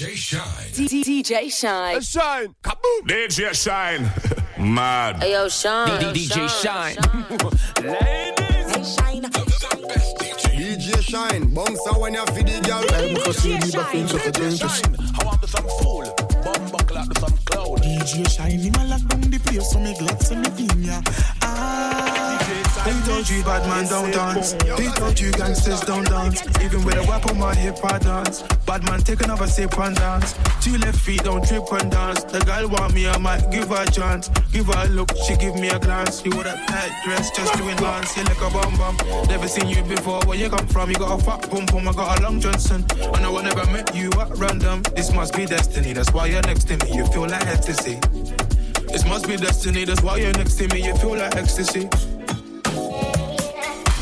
DJ Shine. DJ Shine. Shine. Kaboom. DJ Shine. Mad. Hey, yo, Shine. DJ Shine. Ladies. Shine. DJ Shine. Bounce out when you feed the girl. I want to some fool. Bum buckle up to some cloud. DJ Shine, him a lock down the place, so me glad see me in ya. They told you bad man don't dance. They told you gangsters don't dance. Even with a weapon, my hip I dance. Bad man take another sip and dance. Two left feet don't trip and dance. The girl want me, I might give her a chance. Give her a look, she give me a glance. You with a tight dress just to enhance. You like a bum bum. Never seen you before. Where you come from? You got a fat pum pum. I got a long Johnson. I know I never met you at random. This must be destiny. That's why you're next to me. You feel like ecstasy. This must be destiny. That's why you're next to me. You feel like ecstasy.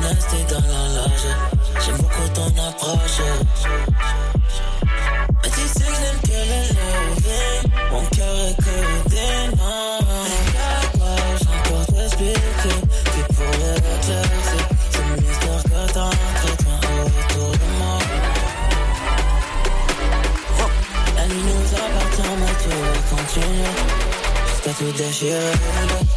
Nasty dans la loge. J'aime beaucoup ton approche. Mais tu sais que j'aime que le lever. Mon cœur est que des noms. J'ai encore t'expliquer. Tu pourrais l'éclaircir. C'est le mystère que toi autour de moi. La nuit nous appartient, mais tu veux continuer. Jusqu'à tout déchirer.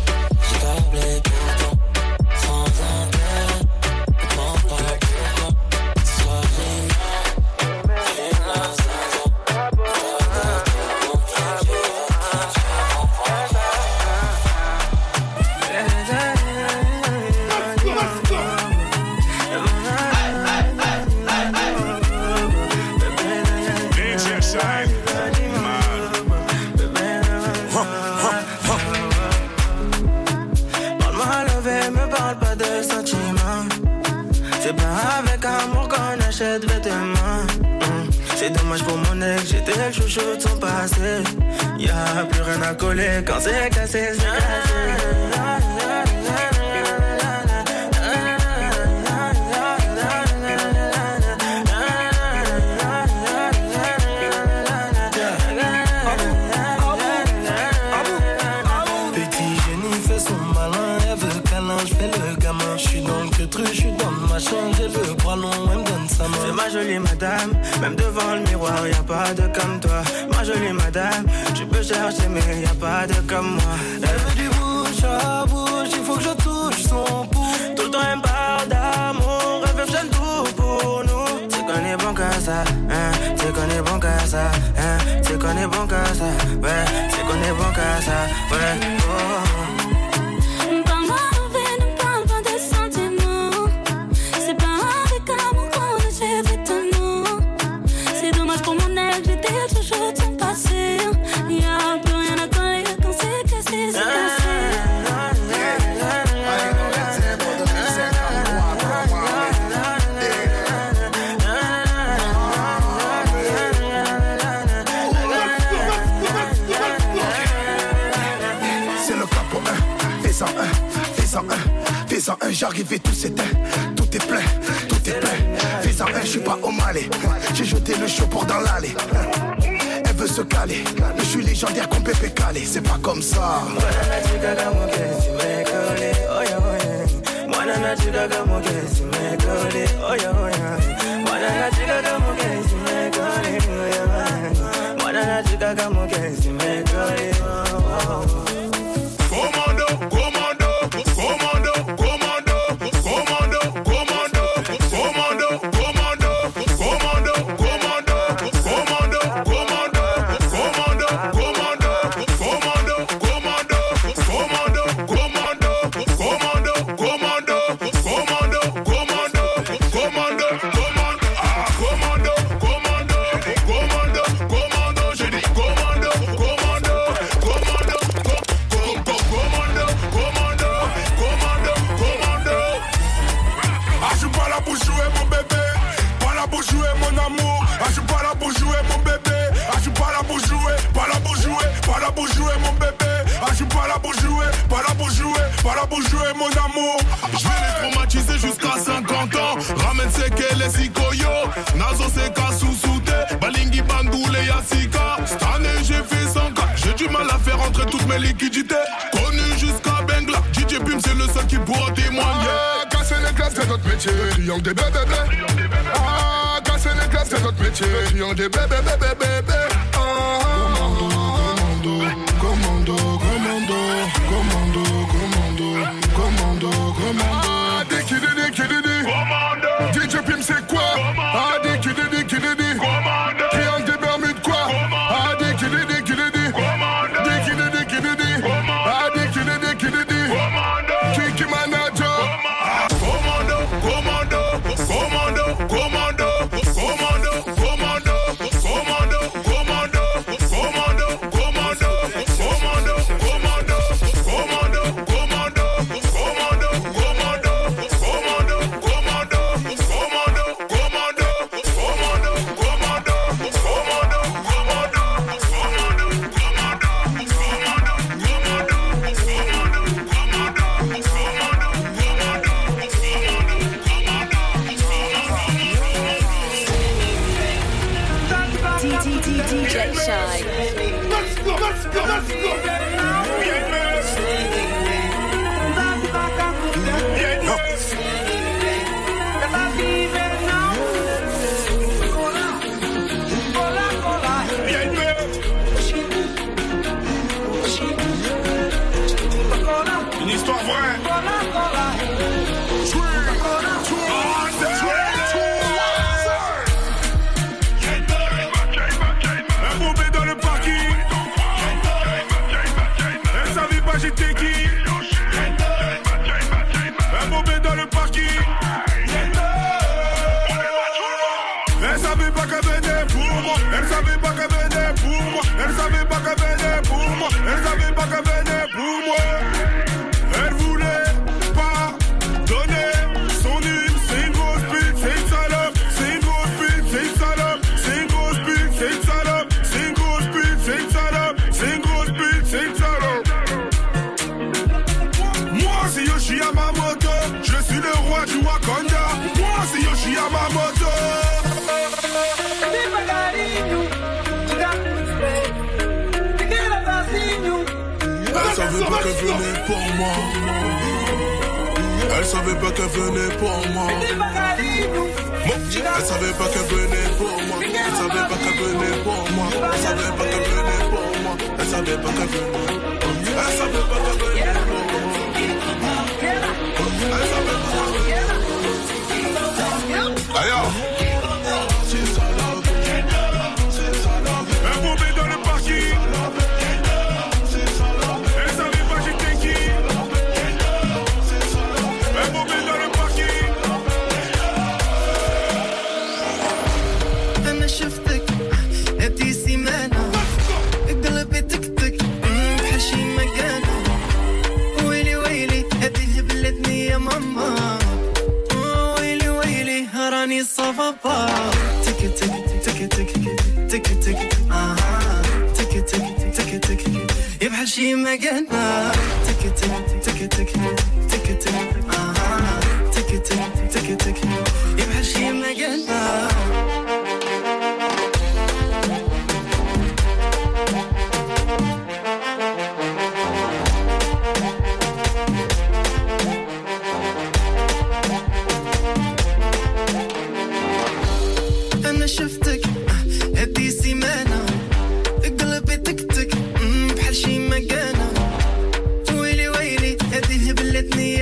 Pas de sentiments. C'est pas avec amour qu'on achète vêtements. Mm. C'est dommage pour mon ex, j'étais le chouchou de son passé. Y'a plus rien à coller quand c'est cassé, c'est Petit je suis dans ma chambre, j'ai le bras long, elle me donne sa main. C'est ma jolie madame, même devant le miroir, y a pas de comme toi. Ma jolie madame, tu peux chercher, mais y a pas de comme moi. Elle veut du bouche à bouche, il faut que je touche son pouce. Tout le temps, elle parle d'amour, elle veut faire tout pour nous. C'est qu'on est bon qu'à ça, hein, c'est qu'on est bon qu'à ça, hein, c'est qu'on est bon qu'à ça, ouais, c'est qu'on est bon qu'à ça, ouais. Oh. 1, j'arrive et tout s'éteint. Tout est plein, tout est plein. Visa 1, je suis pas au malais. J'ai jeté le chopard dans l'allée. Elle veut se caler. Je suis légendaire comme Pépé Calé. C'est pas comme ça. sikoyo nazoseka susu te balingi bandule ya sika. Stane j'ai fait 100 j'ai du mal à faire entrer toutes mes liquidités. Connu jusqu'à Bengla. DJ Pim c'est le seul qui pourra témoigner. Ah, casser les classes c'est notre métier. Triangle des bébés bébés. Ah casser les classes c'est notre métier. Triangle des bébés bébés bébés. Ah, ah. Elle savait pas qu'elle venait pour moi. Elle savait pas qu'elle venait pour moi. Elle savait pas qu'elle venait pour moi. Elle savait pas qu'elle venait pour moi. Elle savait pas qu'elle venait. Elle savait pas qu'elle venait pour moi. she making love. Tick it, tick.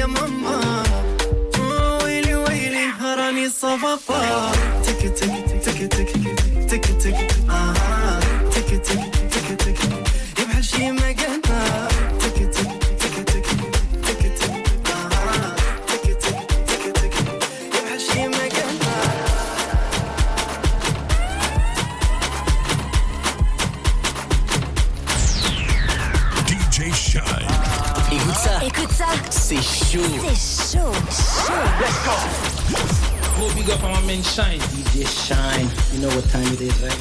Oui, oui, oui, of that take it take it take it take it ça. Écoute ça. C'est chaud. C'est chaud. Chaud. Let's go. Gros big up on my man Shine, DJ Shine. You know what time it is, right?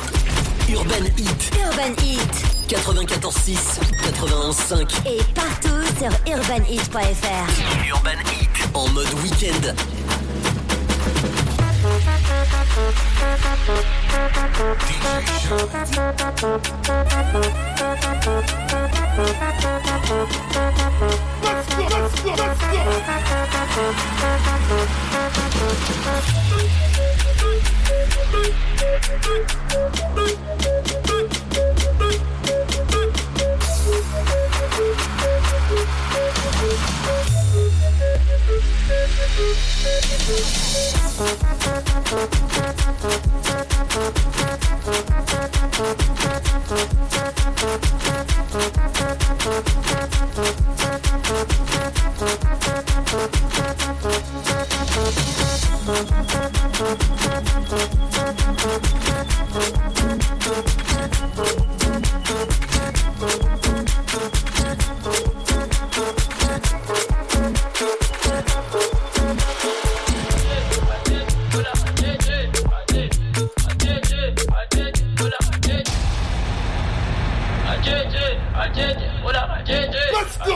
Urban Heat. Urban Heat. 94.6, 91.5. Et partout sur urbanheat.fr. Urban Heat. En mode week-end. DJ Shine.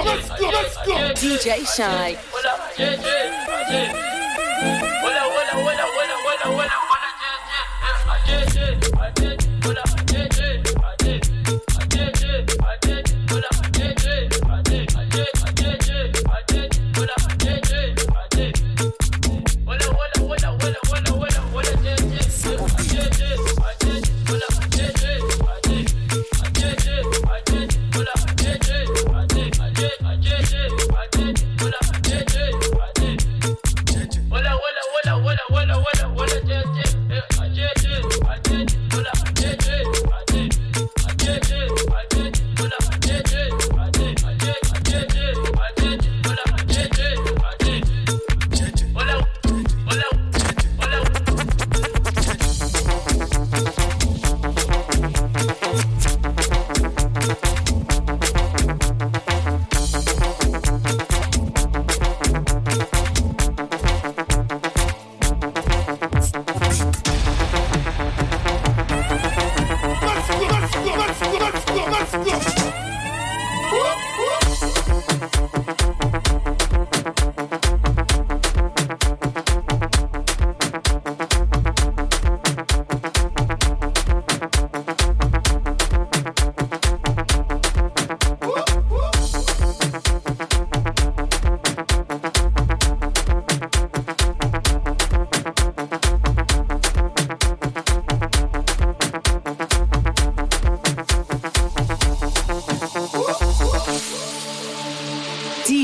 let's go, let's go. DJ Shine. Hola, hola, hola, hola, hola, hola.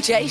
DJ